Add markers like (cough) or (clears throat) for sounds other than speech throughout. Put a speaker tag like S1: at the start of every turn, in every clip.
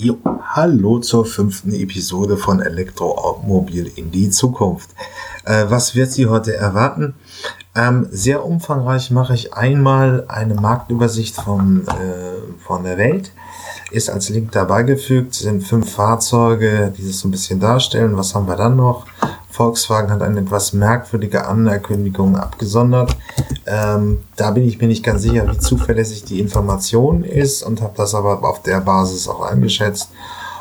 S1: Jo, hallo zur fünften Episode von Elektroautomobil in die Zukunft. Äh, was wird Sie heute erwarten? Ähm, sehr umfangreich mache ich einmal eine Marktübersicht von, äh, von der Welt. Ist als Link dabei gefügt, sind fünf Fahrzeuge, die das so ein bisschen darstellen. Was haben wir dann noch? Volkswagen hat eine etwas merkwürdige Ankündigung abgesondert. Ähm, da bin ich mir nicht ganz sicher, wie zuverlässig die Information ist und habe das aber auf der Basis auch eingeschätzt.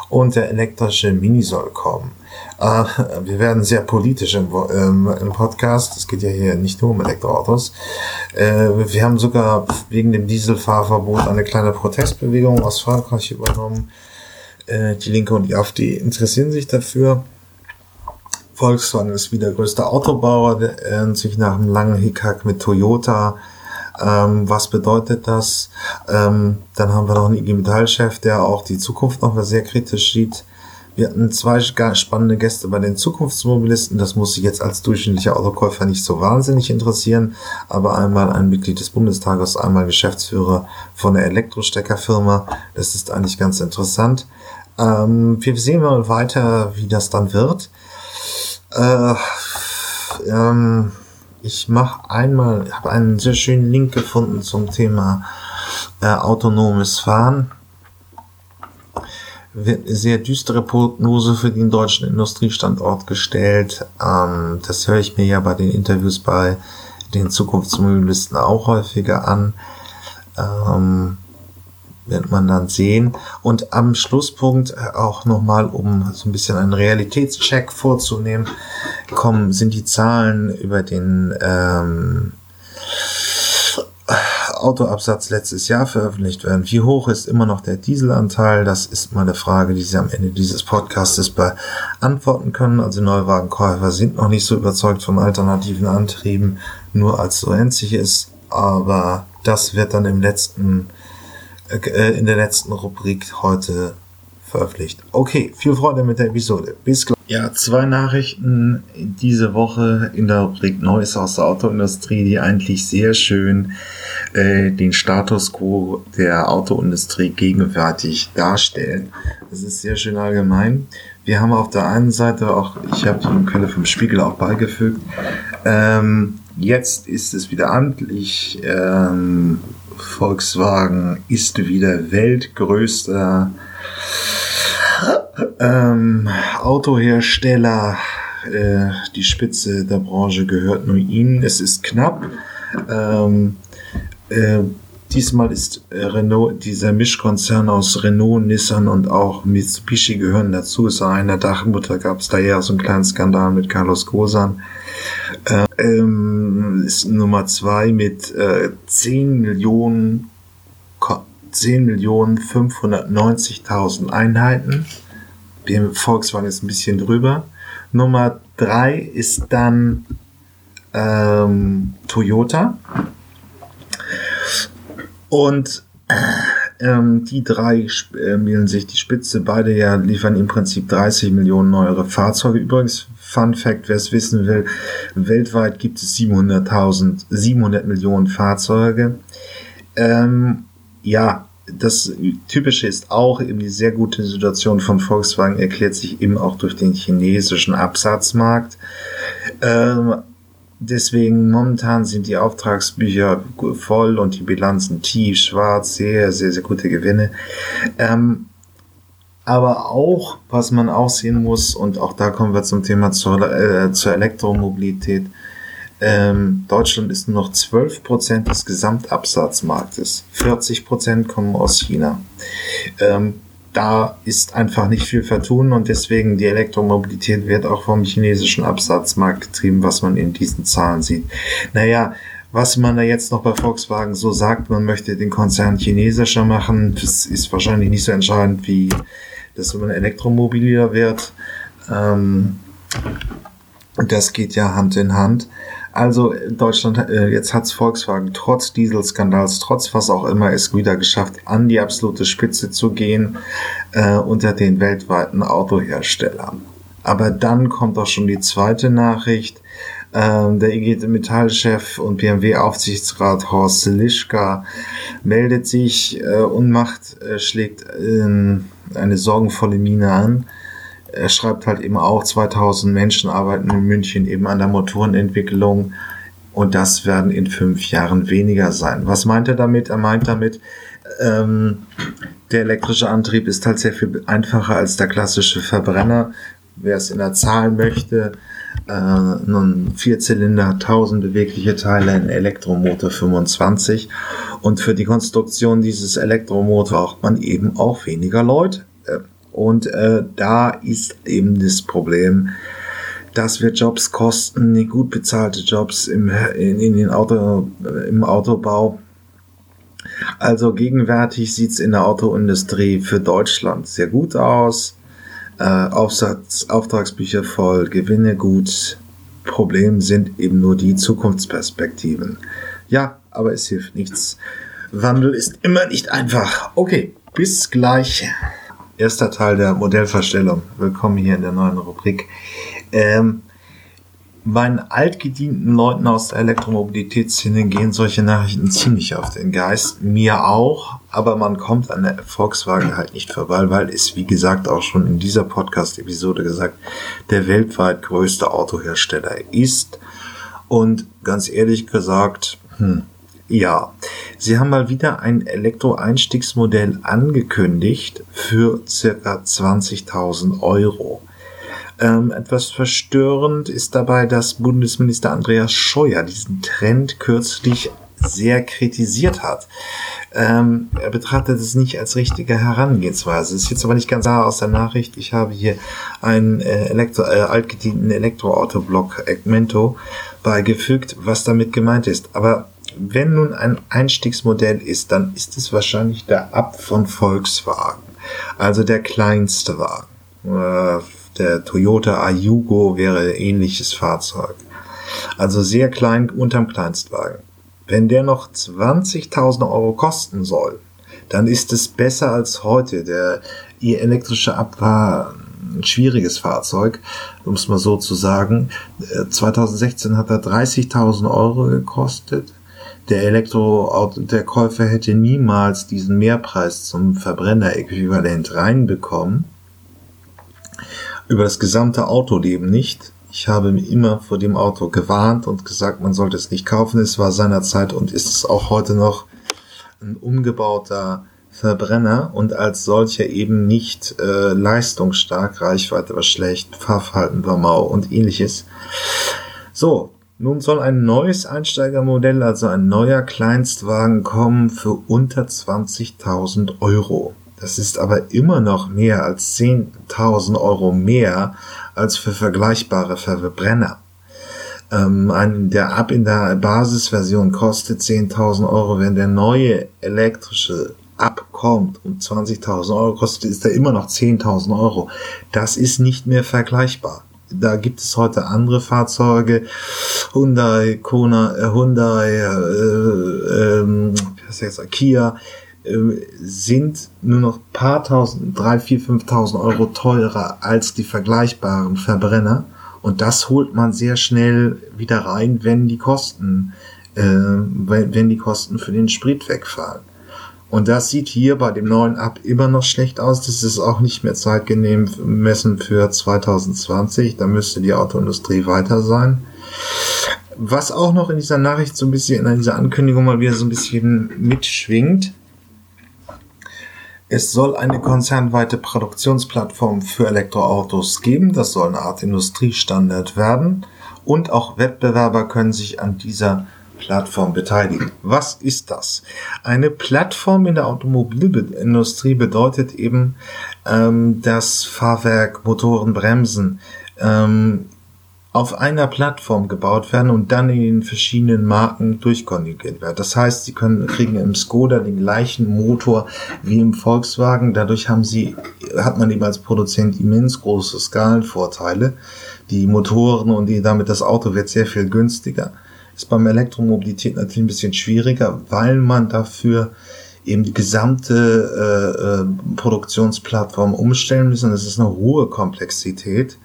S1: Und der elektrische Mini soll kommen. Äh, wir werden sehr politisch im, ähm, im Podcast. Es geht ja hier nicht nur um Elektroautos. Äh, wir haben sogar wegen dem Dieselfahrverbot eine kleine Protestbewegung aus Frankreich übernommen. Äh, die Linke und die AfD interessieren sich dafür. Volkswagen ist wieder größter Autobauer, der sich nach einem langen Hickhack mit Toyota. Ähm, was bedeutet das? Ähm, dann haben wir noch einen IG Metall-Chef, der auch die Zukunft noch sehr kritisch sieht. Wir hatten zwei spannende Gäste bei den Zukunftsmobilisten. Das muss sich jetzt als durchschnittlicher Autokäufer nicht so wahnsinnig interessieren. Aber einmal ein Mitglied des Bundestages, einmal Geschäftsführer von der Elektrosteckerfirma. Das ist eigentlich ganz interessant. Ähm, wir sehen mal weiter, wie das dann wird. Äh, ähm, ich mache einmal, habe einen sehr schönen Link gefunden zum Thema äh, autonomes Fahren. Wird eine sehr düstere Prognose für den deutschen Industriestandort gestellt. Ähm, das höre ich mir ja bei den Interviews bei den Zukunftsmobilisten auch häufiger an. Ähm, wird man dann sehen. Und am Schlusspunkt äh, auch nochmal, um so ein bisschen einen Realitätscheck vorzunehmen, kommen, sind die Zahlen über den ähm, Autoabsatz letztes Jahr veröffentlicht werden. Wie hoch ist immer noch der Dieselanteil? Das ist mal eine Frage, die Sie am Ende dieses Podcastes beantworten können. Also Neuwagenkäufer sind noch nicht so überzeugt von alternativen Antrieben, nur als so endlich ist. Aber das wird dann im letzten in der letzten Rubrik heute veröffentlicht. Okay, viel Freude mit der Episode. Bis gleich. Ja, zwei Nachrichten diese Woche in der Rubrik Neues aus der Autoindustrie, die eigentlich sehr schön äh, den Status quo der Autoindustrie gegenwärtig darstellen. Das ist sehr schön allgemein. Wir haben auf der einen Seite auch, ich habe die Quelle vom Spiegel auch beigefügt, ähm, jetzt ist es wieder amtlich ähm, Volkswagen ist wieder weltgrößter ähm, Autohersteller. Äh, die Spitze der Branche gehört nur ihnen. Es ist knapp. Ähm, äh, diesmal ist Renault, dieser Mischkonzern aus Renault, Nissan und auch Mitsubishi gehören dazu. Ist einer Dachmutter gab es da ja so einen kleinen Skandal mit Carlos Gosan. Ähm, ist Nummer zwei mit äh, 10 Millionen 10 Millionen 590.000 Einheiten. Volkswagen ist ein bisschen drüber. Nummer drei ist dann ähm, Toyota. Und ähm, die drei äh, sich die Spitze. Beide ja liefern im Prinzip 30 Millionen neuere Fahrzeuge. Übrigens Fun Fact, wer es wissen will, weltweit gibt es 700.000, 700 Millionen Fahrzeuge. Ähm, ja, das Typische ist auch eben die sehr gute Situation von Volkswagen erklärt sich eben auch durch den chinesischen Absatzmarkt. Ähm, deswegen momentan sind die Auftragsbücher voll und die Bilanzen tief, schwarz, sehr, sehr, sehr gute Gewinne. Ähm, aber auch, was man auch sehen muss, und auch da kommen wir zum Thema zur, äh, zur Elektromobilität, ähm, Deutschland ist nur noch 12% des Gesamtabsatzmarktes. 40% kommen aus China. Ähm, da ist einfach nicht viel vertun und deswegen die Elektromobilität wird auch vom chinesischen Absatzmarkt getrieben, was man in diesen Zahlen sieht. Naja, was man da jetzt noch bei Volkswagen so sagt, man möchte den Konzern chinesischer machen, das ist wahrscheinlich nicht so entscheidend wie dass man elektromobiler wird. Ähm, das geht ja Hand in Hand. Also Deutschland, äh, jetzt hat's Volkswagen trotz Dieselskandals, trotz was auch immer, es wieder geschafft, an die absolute Spitze zu gehen äh, unter den weltweiten Autoherstellern. Aber dann kommt auch schon die zweite Nachricht. Ähm, der IG Metallchef und BMW-Aufsichtsrat Horst Lischka meldet sich äh, und macht, äh, schlägt äh, eine sorgenvolle Miene an. Er schreibt halt eben auch, 2000 Menschen arbeiten in München eben an der Motorenentwicklung und das werden in fünf Jahren weniger sein. Was meint er damit? Er meint damit, ähm, der elektrische Antrieb ist halt sehr viel einfacher als der klassische Verbrenner. Wer es in der Zahl möchte, äh, nun Vierzylinder, 1000 bewegliche Teile, ein Elektromotor 25. Und für die Konstruktion dieses Elektromotors braucht man eben auch weniger Leute. Und äh, da ist eben das Problem, dass wir Jobs kosten, gut bezahlte Jobs im, in, in den Auto, im Autobau. Also gegenwärtig sieht's in der Autoindustrie für Deutschland sehr gut aus. Äh, Aufsatz, Auftragsbücher voll, Gewinne gut. Problem sind eben nur die Zukunftsperspektiven. Ja, aber es hilft nichts. Wandel ist immer nicht einfach. Okay, bis gleich. Erster Teil der Modellverstellung. Willkommen hier in der neuen Rubrik. Ähm, meinen altgedienten Leuten aus der Elektromobilitätsszene gehen solche Nachrichten ziemlich auf den Geist. Mir auch, aber man kommt an der Volkswagen halt nicht vorbei, weil es, wie gesagt, auch schon in dieser Podcast-Episode gesagt, der weltweit größte Autohersteller ist. Und ganz ehrlich gesagt, hm, ja, sie haben mal wieder ein Elektro-Einstiegsmodell angekündigt für circa 20.000 Euro. Ähm, etwas verstörend ist dabei, dass Bundesminister Andreas Scheuer diesen Trend kürzlich sehr kritisiert hat. Ähm, er betrachtet es nicht als richtige Herangehensweise. Es ist jetzt aber nicht ganz klar aus der Nachricht. Ich habe hier einen äh, Elektro, äh, altgedienten Elektroautoblock Egmento beigefügt, was damit gemeint ist. Aber wenn nun ein Einstiegsmodell ist, dann ist es wahrscheinlich der Ab von Volkswagen. Also der kleinste Wagen. Äh, der Toyota Ayugo wäre ähnliches Fahrzeug. Also sehr klein unterm Kleinstwagen. Wenn der noch 20.000 Euro kosten soll, dann ist es besser als heute. Der ihr elektrische Ab war ein schwieriges Fahrzeug, um es mal so zu sagen. 2016 äh, hat er 30.000 Euro gekostet. Der Elektroauto, der Käufer hätte niemals diesen Mehrpreis zum Verbrenner-Äquivalent reinbekommen über das gesamte Autoleben nicht. Ich habe immer vor dem Auto gewarnt und gesagt, man sollte es nicht kaufen. Es war seinerzeit und ist es auch heute noch ein umgebauter Verbrenner und als solcher eben nicht äh, leistungsstark, Reichweite war schlecht, Fahrverhalten war mau und ähnliches. So, nun soll ein neues Einsteigermodell, also ein neuer Kleinstwagen kommen für unter 20.000 Euro. Das ist aber immer noch mehr als 10.000 Euro mehr als für vergleichbare Verbrenner. Ähm, ein, der Ab in der Basisversion kostet 10.000 Euro. Wenn der neue elektrische abkommt und 20.000 Euro kostet, ist er immer noch 10.000 Euro. Das ist nicht mehr vergleichbar. Da gibt es heute andere Fahrzeuge, Hyundai, Kona, äh, Hyundai, äh, äh, was heißt, Kia, äh, sind nur noch paar tausend, drei, vier, fünftausend Euro teurer als die vergleichbaren Verbrenner. Und das holt man sehr schnell wieder rein, wenn die Kosten, äh, wenn die Kosten für den Sprit wegfallen. Und das sieht hier bei dem neuen Ab immer noch schlecht aus. Das ist auch nicht mehr zeitgenehm messen für 2020. Da müsste die Autoindustrie weiter sein. Was auch noch in dieser Nachricht so ein bisschen, in dieser Ankündigung mal wieder so ein bisschen mitschwingt, es soll eine konzernweite Produktionsplattform für Elektroautos geben. Das soll eine Art Industriestandard werden. Und auch Wettbewerber können sich an dieser Plattform beteiligen. Was ist das? Eine Plattform in der Automobilindustrie bedeutet eben, ähm, dass Fahrwerk, Motoren, Bremsen ähm, auf einer Plattform gebaut werden und dann in den verschiedenen Marken durchkonjugiert werden. Das heißt, sie können, kriegen im Skoda den gleichen Motor wie im Volkswagen. Dadurch haben sie, hat man eben als Produzent immens große Skalenvorteile. Die Motoren und die, damit das Auto wird sehr viel günstiger. Ist beim Elektromobilität natürlich ein bisschen schwieriger, weil man dafür eben die gesamte äh, äh, Produktionsplattform umstellen müssen. Das ist eine hohe Komplexität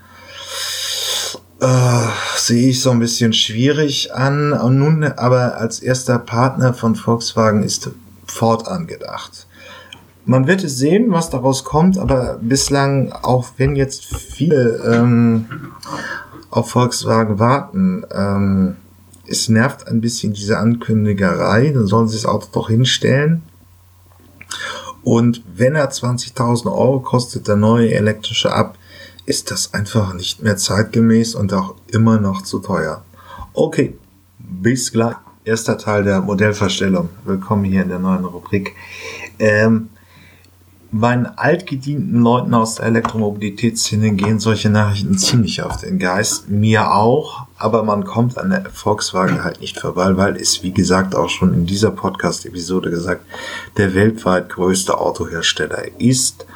S1: Äh, sehe ich so ein bisschen schwierig an. Und nun aber als erster Partner von Volkswagen ist Ford angedacht. Man wird es sehen, was daraus kommt, aber bislang, auch wenn jetzt viele ähm, auf Volkswagen warten, ähm, es nervt ein bisschen diese Ankündigerei, dann sollen sie das Auto doch hinstellen. Und wenn er 20.000 Euro kostet, der neue elektrische ab, ist das einfach nicht mehr zeitgemäß und auch immer noch zu teuer. Okay, bis gleich. Erster Teil der Modellverstellung. Willkommen hier in der neuen Rubrik. Ähm, meinen altgedienten Leuten aus der Elektromobilitätsszene gehen solche Nachrichten ziemlich auf den Geist. Mir auch, aber man kommt an der Volkswagen halt nicht vorbei, weil es, wie gesagt, auch schon in dieser Podcast-Episode gesagt, der weltweit größte Autohersteller ist.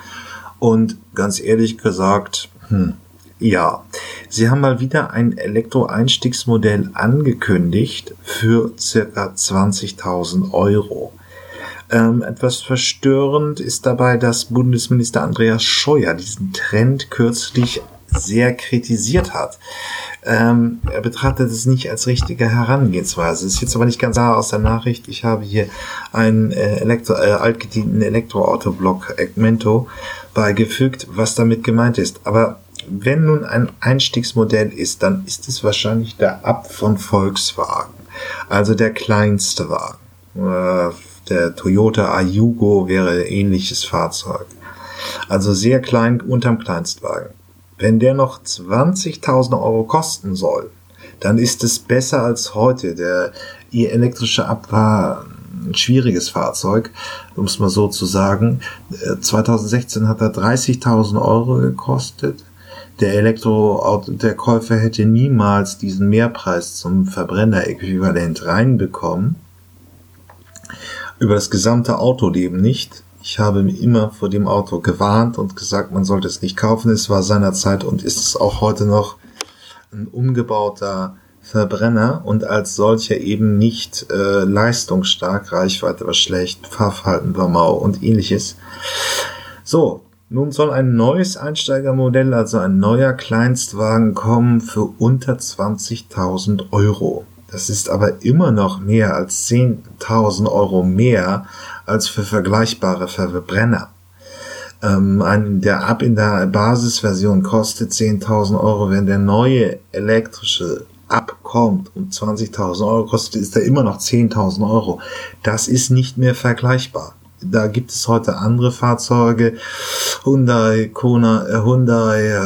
S1: Und ganz ehrlich gesagt, hm, ja, sie haben mal wieder ein Elektro-Einstiegsmodell angekündigt für circa 20.000 Euro. Ähm, etwas verstörend ist dabei, dass Bundesminister Andreas Scheuer diesen Trend kürzlich sehr kritisiert hat. Ähm, er betrachtet es nicht als richtige Herangehensweise. Ist jetzt aber nicht ganz klar aus der Nachricht. Ich habe hier einen äh, Elektro, äh, altgedienten Elektroautoblock Egmento beigefügt, was damit gemeint ist. Aber wenn nun ein Einstiegsmodell ist, dann ist es wahrscheinlich der Ab von Volkswagen. Also der kleinste Wagen. Äh, der Toyota Ayugo wäre ähnliches Fahrzeug. Also sehr klein unterm Kleinstwagen. Wenn der noch 20.000 Euro kosten soll, dann ist es besser als heute. Der ihr elektrische Ab war ein schwieriges Fahrzeug, um es mal so zu sagen. 2016 äh, hat er 30.000 Euro gekostet. Der Elektroauto, der Käufer hätte niemals diesen Mehrpreis zum Verbrenner-Äquivalent reinbekommen über das gesamte Autoleben nicht. Ich habe immer vor dem Auto gewarnt und gesagt, man sollte es nicht kaufen. Es war seinerzeit und ist es auch heute noch ein umgebauter Verbrenner und als solcher eben nicht äh, leistungsstark, Reichweite war schlecht, Fahrverhalten war mau und ähnliches. So, nun soll ein neues Einsteigermodell, also ein neuer Kleinstwagen kommen für unter 20.000 Euro. Das ist aber immer noch mehr als 10.000 Euro mehr als für vergleichbare Verbrenner. Ähm, der Ab in der Basisversion kostet 10.000 Euro. Wenn der neue elektrische abkommt und 20.000 Euro kostet, ist er immer noch 10.000 Euro. Das ist nicht mehr vergleichbar. Da gibt es heute andere Fahrzeuge, Hyundai, Kona, äh, Hyundai, äh,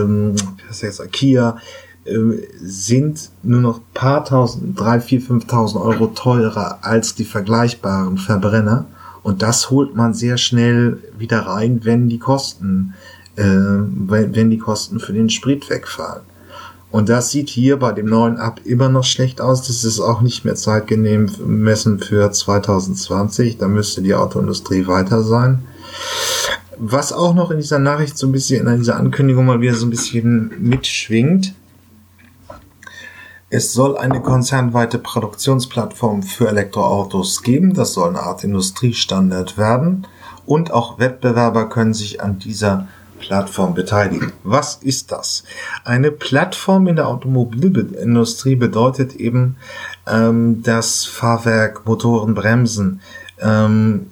S1: äh, heißt, Kia, sind nur noch paar tausend, drei, vier, fünftausend Euro teurer als die vergleichbaren Verbrenner. Und das holt man sehr schnell wieder rein, wenn die Kosten, äh, wenn die Kosten für den Sprit wegfallen. Und das sieht hier bei dem neuen Ab immer noch schlecht aus. Das ist auch nicht mehr zeitgenehm messen für 2020. Da müsste die Autoindustrie weiter sein. Was auch noch in dieser Nachricht so ein bisschen, in dieser Ankündigung mal wieder so ein bisschen mitschwingt, es soll eine konzernweite Produktionsplattform für Elektroautos geben. Das soll eine Art Industriestandard werden. Und auch Wettbewerber können sich an dieser Plattform beteiligen. Was ist das? Eine Plattform in der Automobilindustrie bedeutet eben, ähm, dass Fahrwerk, Motoren, Bremsen ähm,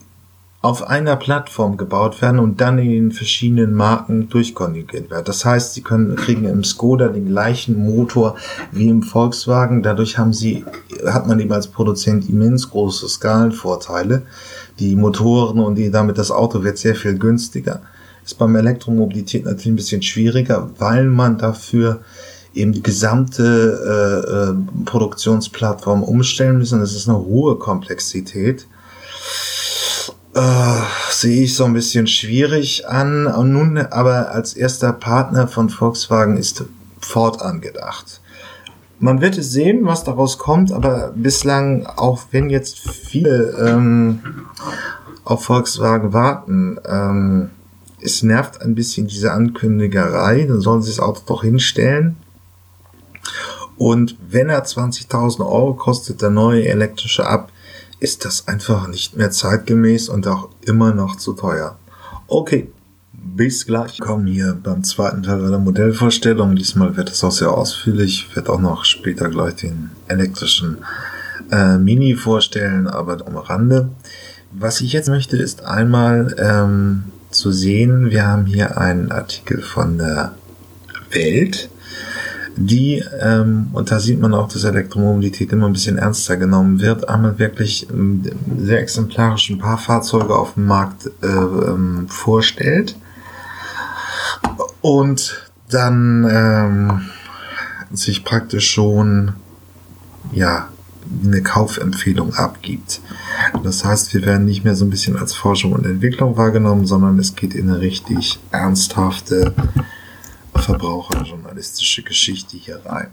S1: auf einer Plattform gebaut werden und dann in den verschiedenen Marken durchkonjugiert werden. Das heißt, sie können, kriegen im Skoda den gleichen Motor wie im Volkswagen. Dadurch haben sie, hat man eben als Produzent immens große Skalenvorteile. Die Motoren und die, damit das Auto wird sehr viel günstiger. Ist beim Elektromobilität natürlich ein bisschen schwieriger, weil man dafür eben die gesamte äh, äh, Produktionsplattform umstellen müssen. Das ist eine hohe Komplexität äh, sehe ich so ein bisschen schwierig an. Und nun aber als erster Partner von Volkswagen ist Ford angedacht. Man wird es sehen, was daraus kommt, aber bislang, auch wenn jetzt viele ähm, auf Volkswagen warten, ähm, es nervt ein bisschen diese Ankündigerei, dann sollen sie das Auto doch hinstellen. Und wenn er 20.000 Euro kostet, der neue elektrische ab, ist das einfach nicht mehr zeitgemäß und auch immer noch zu teuer. Okay, Bis gleich. Kommen hier beim zweiten Teil der Modellvorstellung. Diesmal wird es auch sehr ausführlich. Ich werde auch noch später gleich den elektrischen äh, Mini vorstellen, aber am Rande. Was ich jetzt möchte, ist einmal ähm, zu sehen, wir haben hier einen Artikel von der Welt, die, ähm, und da sieht man auch, dass Elektromobilität immer ein bisschen ernster genommen wird, einmal wirklich ähm, sehr exemplarisch ein paar Fahrzeuge auf dem Markt äh, ähm, vorstellt und dann ähm, sich praktisch schon ja eine Kaufempfehlung abgibt. Das heißt, wir werden nicht mehr so ein bisschen als Forschung und Entwicklung wahrgenommen, sondern es geht in eine richtig ernsthafte verbraucherjournalistische Geschichte hier rein.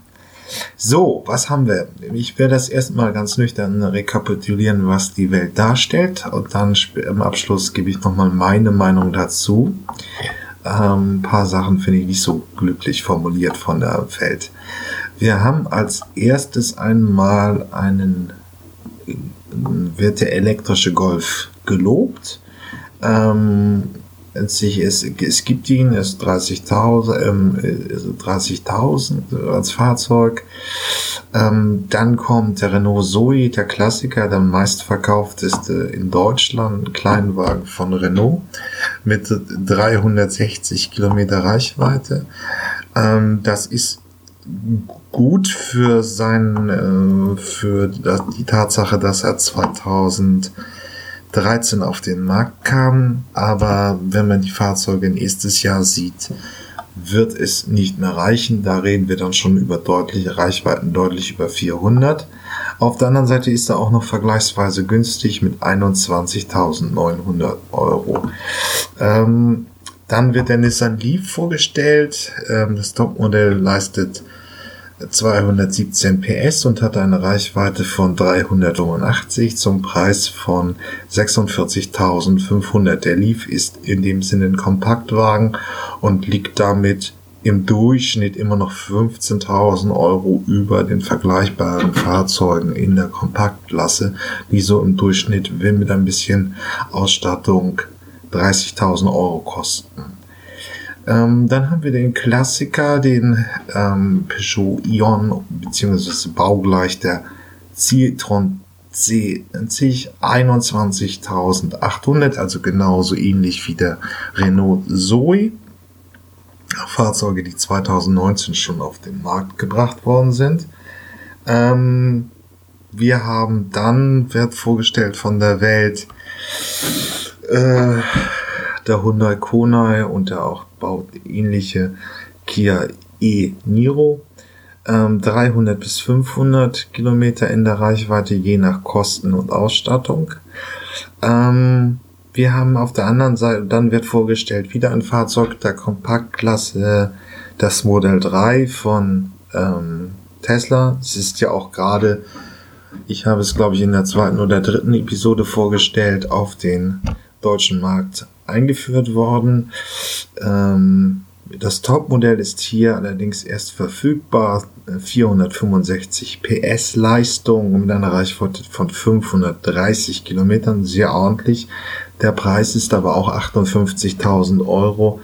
S1: So, was haben wir? Ich werde das erstmal ganz nüchtern rekapitulieren, was die Welt darstellt und dann im Abschluss gebe ich nochmal meine Meinung dazu. Ähm, ein paar Sachen finde ich nicht so glücklich formuliert von der Welt. Wir haben als erstes einmal einen, wird der elektrische Golf gelobt. Ähm, sich, es, es gibt ihn, es ist 30.000 ähm, 30 als Fahrzeug. Ähm, dann kommt der Renault Zoe, der Klassiker, der meistverkaufteste in Deutschland, Kleinwagen von Renault mit 360 Kilometer Reichweite. Ähm, das ist gut für sein, äh, für die Tatsache, dass er 2000 13 auf den Markt kamen, aber wenn man die Fahrzeuge nächstes Jahr sieht, wird es nicht mehr reichen. Da reden wir dann schon über deutliche Reichweiten, deutlich über 400. Auf der anderen Seite ist er auch noch vergleichsweise günstig mit 21.900 Euro. Ähm, dann wird der Nissan Leaf vorgestellt. Ähm, das Topmodell leistet 217 PS und hat eine Reichweite von 385 zum Preis von 46.500. Der Leaf ist in dem Sinne ein Kompaktwagen und liegt damit im Durchschnitt immer noch 15.000 Euro über den vergleichbaren Fahrzeugen in der Kompaktklasse, die so im Durchschnitt, mit ein bisschen Ausstattung, 30.000 Euro kosten. Ähm, dann haben wir den Klassiker, den ähm, Peugeot Ion, beziehungsweise baugleich der Citroën C90 21.800, also genauso ähnlich wie der Renault Zoe. Fahrzeuge, die 2019 schon auf den Markt gebracht worden sind. Ähm, wir haben dann, wird vorgestellt von der Welt, äh, der Hyundai Kona und der auch baut ähnliche Kia e Niro. Ähm, 300 bis 500 Kilometer in der Reichweite, je nach Kosten und Ausstattung. Ähm, wir haben auf der anderen Seite, dann wird vorgestellt wieder ein Fahrzeug der Kompaktklasse, das Modell 3 von ähm, Tesla. Es ist ja auch gerade, ich habe es glaube ich in der zweiten oder dritten Episode vorgestellt, auf den deutschen Markt eingeführt worden. Ähm, das Topmodell ist hier allerdings erst verfügbar. 465 PS Leistung mit einer Reichweite von 530 Kilometern, sehr ordentlich. Der Preis ist aber auch 58.000 Euro.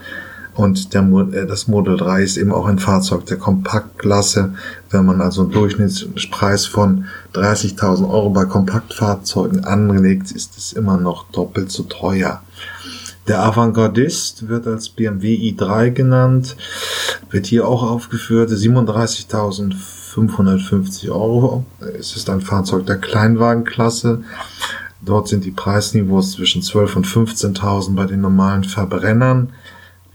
S1: Und der, äh, das Model 3 ist eben auch ein Fahrzeug der Kompaktklasse. Wenn man also einen Durchschnittspreis von 30.000 Euro bei Kompaktfahrzeugen anlegt, ist es immer noch doppelt so teuer. Der Avantgardist wird als BMW i3 genannt, wird hier auch aufgeführt, 37.550 Euro. Es ist ein Fahrzeug der Kleinwagenklasse. Dort sind die Preisniveaus zwischen 12.000 und 15.000 bei den normalen Verbrennern.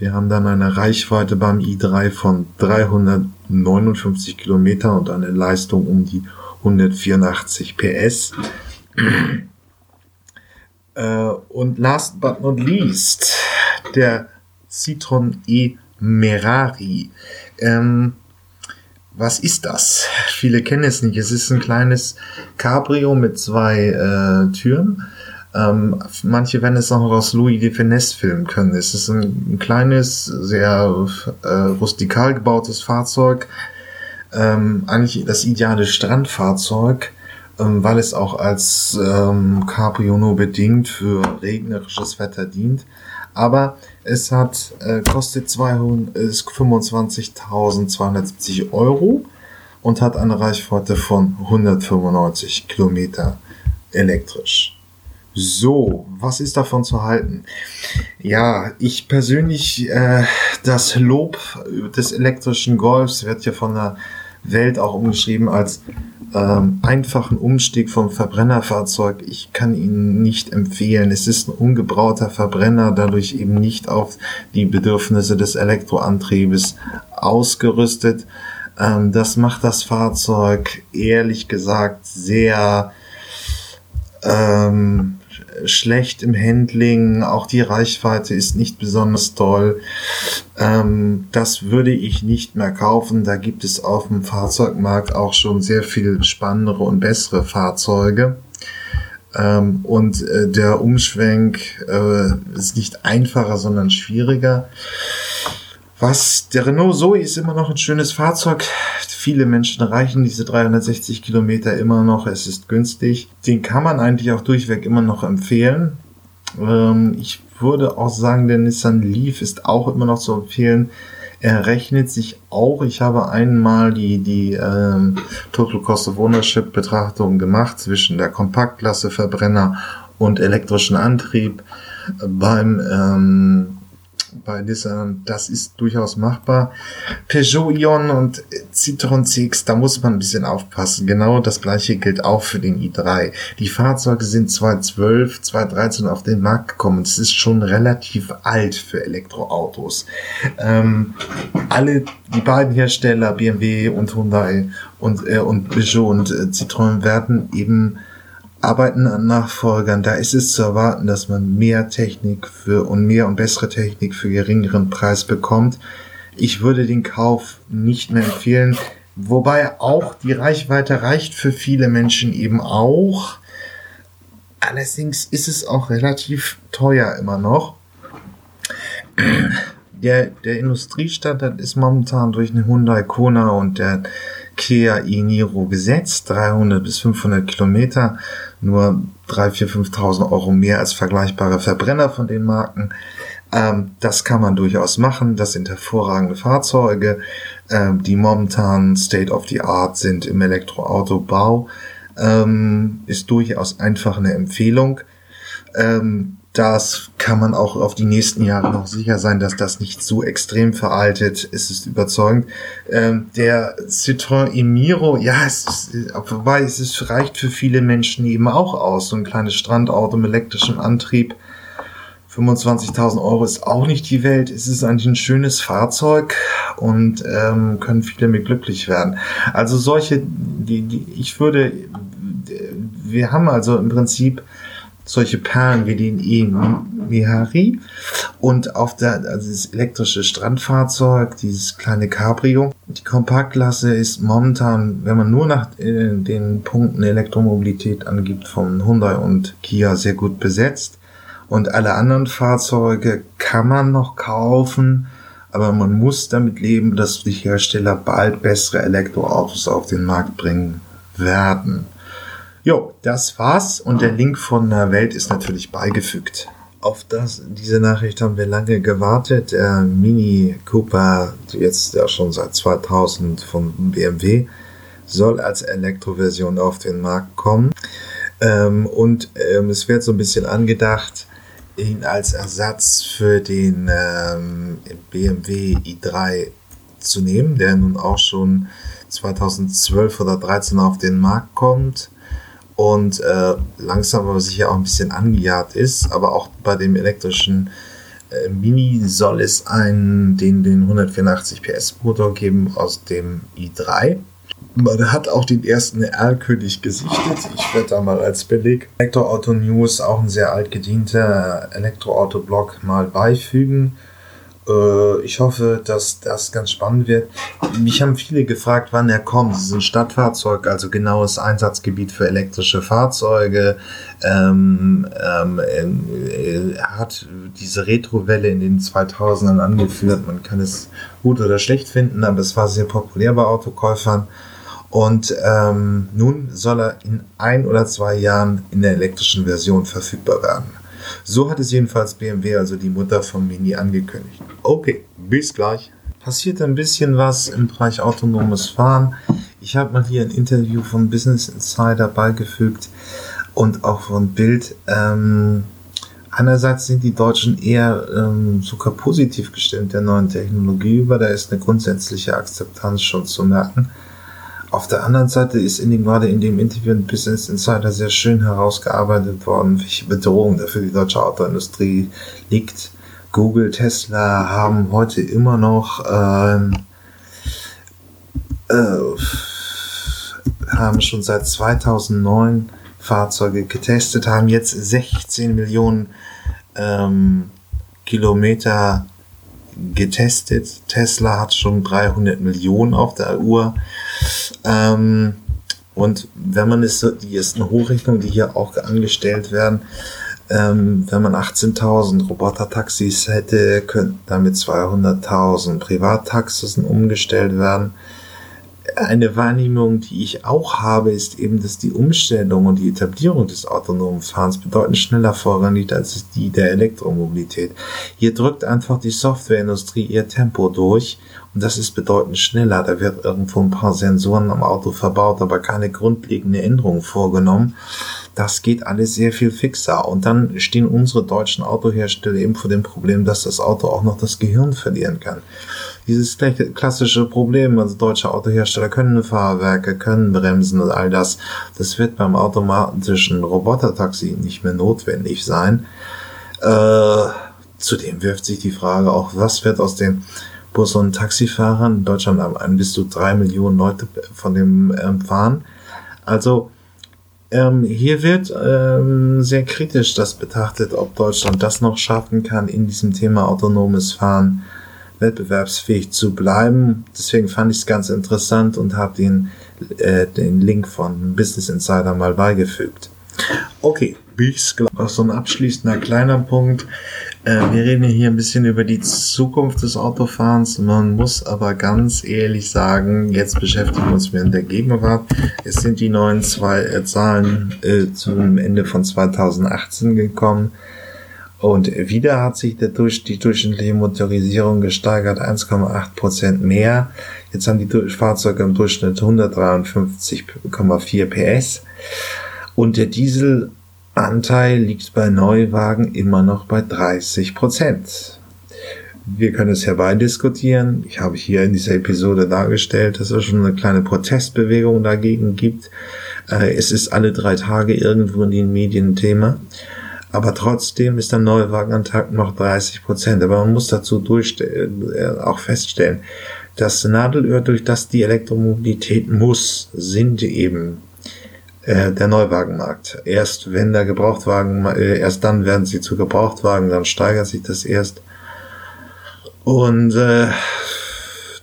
S1: Wir haben dann eine Reichweite beim i3 von 359 Kilometer und eine Leistung um die 184 PS. (clears throat) Äh, und last but not least, der Citroën e Merari. Ähm, was ist das? Viele kennen es nicht. Es ist ein kleines Cabrio mit zwei äh, Türen. Ähm, manche werden es auch aus Louis de Finesse filmen können. Es ist ein, ein kleines, sehr äh, rustikal gebautes Fahrzeug. Ähm, eigentlich das ideale Strandfahrzeug ähm, weil es auch als ähm, Cabrio nur bedingt für regnerisches Wetter dient. Aber es hat äh, kostet 25.270 Euro und hat eine Reichweite von 195 Kilometer elektrisch. So, was ist davon zu halten? Ja, ich persönlich, äh, das Lob des elektrischen Golfs wird ja von der Welt auch umgeschrieben als ähm, einfachen Umstieg vom Verbrennerfahrzeug. Ich kann ihn nicht empfehlen. Es ist ein ungebrauter Verbrenner, dadurch eben nicht auf die Bedürfnisse des Elektroantriebes ausgerüstet. Ähm, das macht das Fahrzeug ehrlich gesagt sehr ähm, schlecht im Handling, auch die Reichweite ist nicht besonders toll. Ähm, das würde ich nicht mehr kaufen. Da gibt es auf dem Fahrzeugmarkt auch schon sehr viel spannendere und bessere Fahrzeuge. Ähm, und äh, der Umschwenk äh, ist nicht einfacher, sondern schwieriger. Was, der Renault Zoe ist immer noch ein schönes Fahrzeug. Viele Menschen erreichen diese 360 Kilometer immer noch. Es ist günstig. Den kann man eigentlich auch durchweg immer noch empfehlen. Ähm, ich würde auch sagen, der Nissan Leaf ist auch immer noch zu empfehlen. Er rechnet sich auch. Ich habe einmal die, die ähm, Total Cost of Ownership Betrachtung gemacht zwischen der Kompaktklasse Verbrenner und elektrischen Antrieb. Beim ähm, bei Nissan, das ist durchaus machbar. Peugeot Ion und Citroën CX, da muss man ein bisschen aufpassen. Genau das gleiche gilt auch für den i3. Die Fahrzeuge sind 2012, 2013 auf den Markt gekommen. Es ist schon relativ alt für Elektroautos. Ähm, alle, die beiden Hersteller, BMW und Hyundai und, äh, und Peugeot und äh, Citroën werden eben Arbeiten an Nachfolgern, da ist es zu erwarten, dass man mehr Technik für und mehr und bessere Technik für geringeren Preis bekommt. Ich würde den Kauf nicht mehr empfehlen, wobei auch die Reichweite reicht für viele Menschen eben auch. Allerdings ist es auch relativ teuer immer noch. Der, der Industriestandard ist momentan durch eine Hyundai Kona und der Kia e-Niro gesetzt, 300 bis 500 Kilometer, nur 3, 4, 5.000 Euro mehr als vergleichbare Verbrenner von den Marken. Ähm, das kann man durchaus machen. Das sind hervorragende Fahrzeuge, ähm, die momentan State of the Art sind im Elektroautobau. Ähm, ist durchaus einfach eine Empfehlung. Ähm, das kann man auch auf die nächsten Jahre noch sicher sein, dass das nicht so extrem veraltet ist. Es ist überzeugend. Ähm, der Citroën Emiro, ja, es ist, wobei es ist, reicht für viele Menschen eben auch aus. So ein kleines Strandauto mit elektrischem Antrieb. 25.000 Euro ist auch nicht die Welt. Es ist eigentlich ein schönes Fahrzeug und ähm, können viele mit glücklich werden. Also solche, die, die, ich würde, wir haben also im Prinzip solche Perlen wie den E-Mihari und auf der, also das elektrische Strandfahrzeug, dieses kleine Cabrio. Die Kompaktklasse ist momentan, wenn man nur nach äh, den Punkten Elektromobilität angibt, von Hyundai und Kia sehr gut besetzt. Und alle anderen Fahrzeuge kann man noch kaufen, aber man muss damit leben, dass die Hersteller bald bessere Elektroautos auf den Markt bringen werden. Jo, das war's und der Link von der Welt ist natürlich beigefügt. Auf das, diese Nachricht haben wir lange gewartet. Der Mini Cooper, jetzt ja schon seit 2000 von BMW, soll als Elektroversion auf den Markt kommen. Ähm, und ähm, es wird so ein bisschen angedacht, ihn als Ersatz für den ähm, BMW i3 zu nehmen, der nun auch schon 2012 oder 2013 auf den Markt kommt und äh, langsam aber sicher auch ein bisschen angejagt ist. Aber auch bei dem elektrischen äh, Mini soll es einen, den, den 184 PS Motor geben aus dem i3. Man hat auch den ersten R-König gesichtet. Ich werde da mal als Beleg Elektroauto News, auch ein sehr altgedienter Elektroauto-Blog, mal beifügen. Äh, ich hoffe, dass das ganz spannend wird. Mich haben viele gefragt, wann er kommt. Es ist ein Stadtfahrzeug, also genaues Einsatzgebiet für elektrische Fahrzeuge. Ähm, ähm, er hat diese Retrowelle in den 2000ern angeführt. Man kann es gut oder schlecht finden, aber es war sehr populär bei Autokäufern. Und ähm, nun soll er in ein oder zwei Jahren in der elektrischen Version verfügbar werden. So hat es jedenfalls BMW, also die Mutter von Mini, angekündigt. Okay, bis gleich. Passiert ein bisschen was im Bereich autonomes Fahren. Ich habe mal hier ein Interview von Business Insider beigefügt und auch von Bild. Ähm, einerseits sind die Deutschen eher ähm, sogar positiv gestimmt der neuen Technologie über. Da ist eine grundsätzliche Akzeptanz schon zu merken. Auf der anderen Seite ist in dem, gerade in dem Interview in Business Insider sehr schön herausgearbeitet worden, welche Bedrohung dafür die deutsche Autoindustrie liegt. Google, Tesla haben heute immer noch ähm, äh, haben schon seit 2009 Fahrzeuge getestet, haben jetzt 16 Millionen ähm, Kilometer getestet. Tesla hat schon 300 Millionen auf der Uhr. Ähm, und wenn man es, die ist eine Hochrechnung, die hier auch angestellt werden, ähm, wenn man 18.000 Robotertaxis hätte, könnten damit 200.000 Privattaxis umgestellt werden eine Wahrnehmung, die ich auch habe, ist eben, dass die Umstellung und die Etablierung des autonomen Fahrens bedeutend schneller vorangeht als die der Elektromobilität. Hier drückt einfach die Softwareindustrie ihr Tempo durch und das ist bedeutend schneller. Da wird irgendwo ein paar Sensoren am Auto verbaut, aber keine grundlegende Änderung vorgenommen. Das geht alles sehr viel fixer. Und dann stehen unsere deutschen Autohersteller eben vor dem Problem, dass das Auto auch noch das Gehirn verlieren kann dieses klassische Problem, also deutsche Autohersteller können Fahrwerke, können bremsen und all das, das wird beim automatischen Robotertaxi nicht mehr notwendig sein. Äh, zudem wirft sich die Frage auch, was wird aus den Bus- und Taxifahrern? In Deutschland haben bis zu drei Millionen Leute von dem ähm, fahren. Also ähm, hier wird ähm, sehr kritisch das betrachtet, ob Deutschland das noch schaffen kann, in diesem Thema autonomes Fahren wettbewerbsfähig zu bleiben. Deswegen fand ich es ganz interessant und habe den, äh, den Link von Business Insider mal beigefügt. Okay, gleich. Noch so ein abschließender kleiner Punkt. Äh, wir reden hier ein bisschen über die Zukunft des Autofahrens. Man muss aber ganz ehrlich sagen, jetzt beschäftigen wir uns mit der Gegenwart. Es sind die neuen zwei äh, Zahlen äh, zum Ende von 2018 gekommen. Und wieder hat sich der durch, die durchschnittliche Motorisierung gesteigert, 1,8 Prozent mehr. Jetzt haben die Fahrzeuge im Durchschnitt 153,4 PS. Und der Dieselanteil liegt bei Neuwagen immer noch bei 30 Prozent. Wir können es herbeidiskutieren. Ich habe hier in dieser Episode dargestellt, dass es schon eine kleine Protestbewegung dagegen gibt. Äh, es ist alle drei Tage irgendwo in den Medien Thema. Aber trotzdem ist der Neuwagenanteil noch 30 Prozent. Aber man muss dazu äh, auch feststellen, das Nadelöhr, durch das die Elektromobilität muss, sind eben äh, der Neuwagenmarkt. Erst wenn der Gebrauchtwagen, äh, erst dann werden sie zu Gebrauchtwagen, dann steigert sich das erst. Und äh,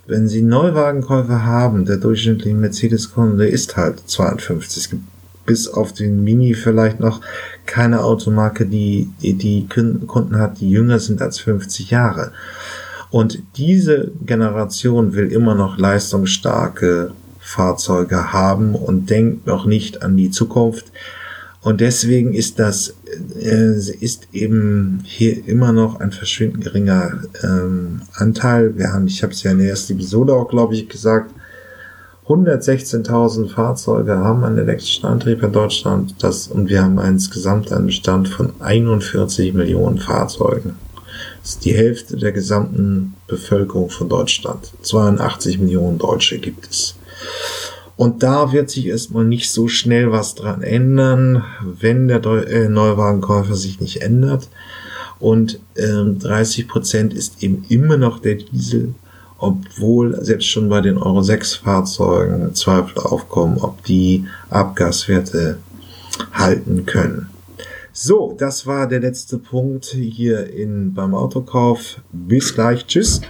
S1: wenn Sie Neuwagenkäufer haben, der durchschnittliche Mercedes-Kunde ist halt 52. Es gibt bis auf den Mini vielleicht noch keine Automarke, die, die, Kunden hat, die jünger sind als 50 Jahre. Und diese Generation will immer noch leistungsstarke Fahrzeuge haben und denkt noch nicht an die Zukunft. Und deswegen ist das, äh, ist eben hier immer noch ein verschwindend geringer ähm, Anteil. Wir haben, ich habe es ja in der ersten Episode auch, glaube ich, gesagt, 116.000 Fahrzeuge haben einen elektrischen Antrieb in Deutschland das, und wir haben insgesamt einen Bestand von 41 Millionen Fahrzeugen. Das ist die Hälfte der gesamten Bevölkerung von Deutschland. 82 Millionen Deutsche gibt es. Und da wird sich erstmal nicht so schnell was dran ändern, wenn der äh, Neuwagenkäufer sich nicht ändert. Und ähm, 30 Prozent ist eben immer noch der Diesel obwohl selbst schon bei den Euro 6 Fahrzeugen Zweifel aufkommen, ob die Abgaswerte halten können. So, das war der letzte Punkt hier in, beim Autokauf. Bis gleich. Tschüss.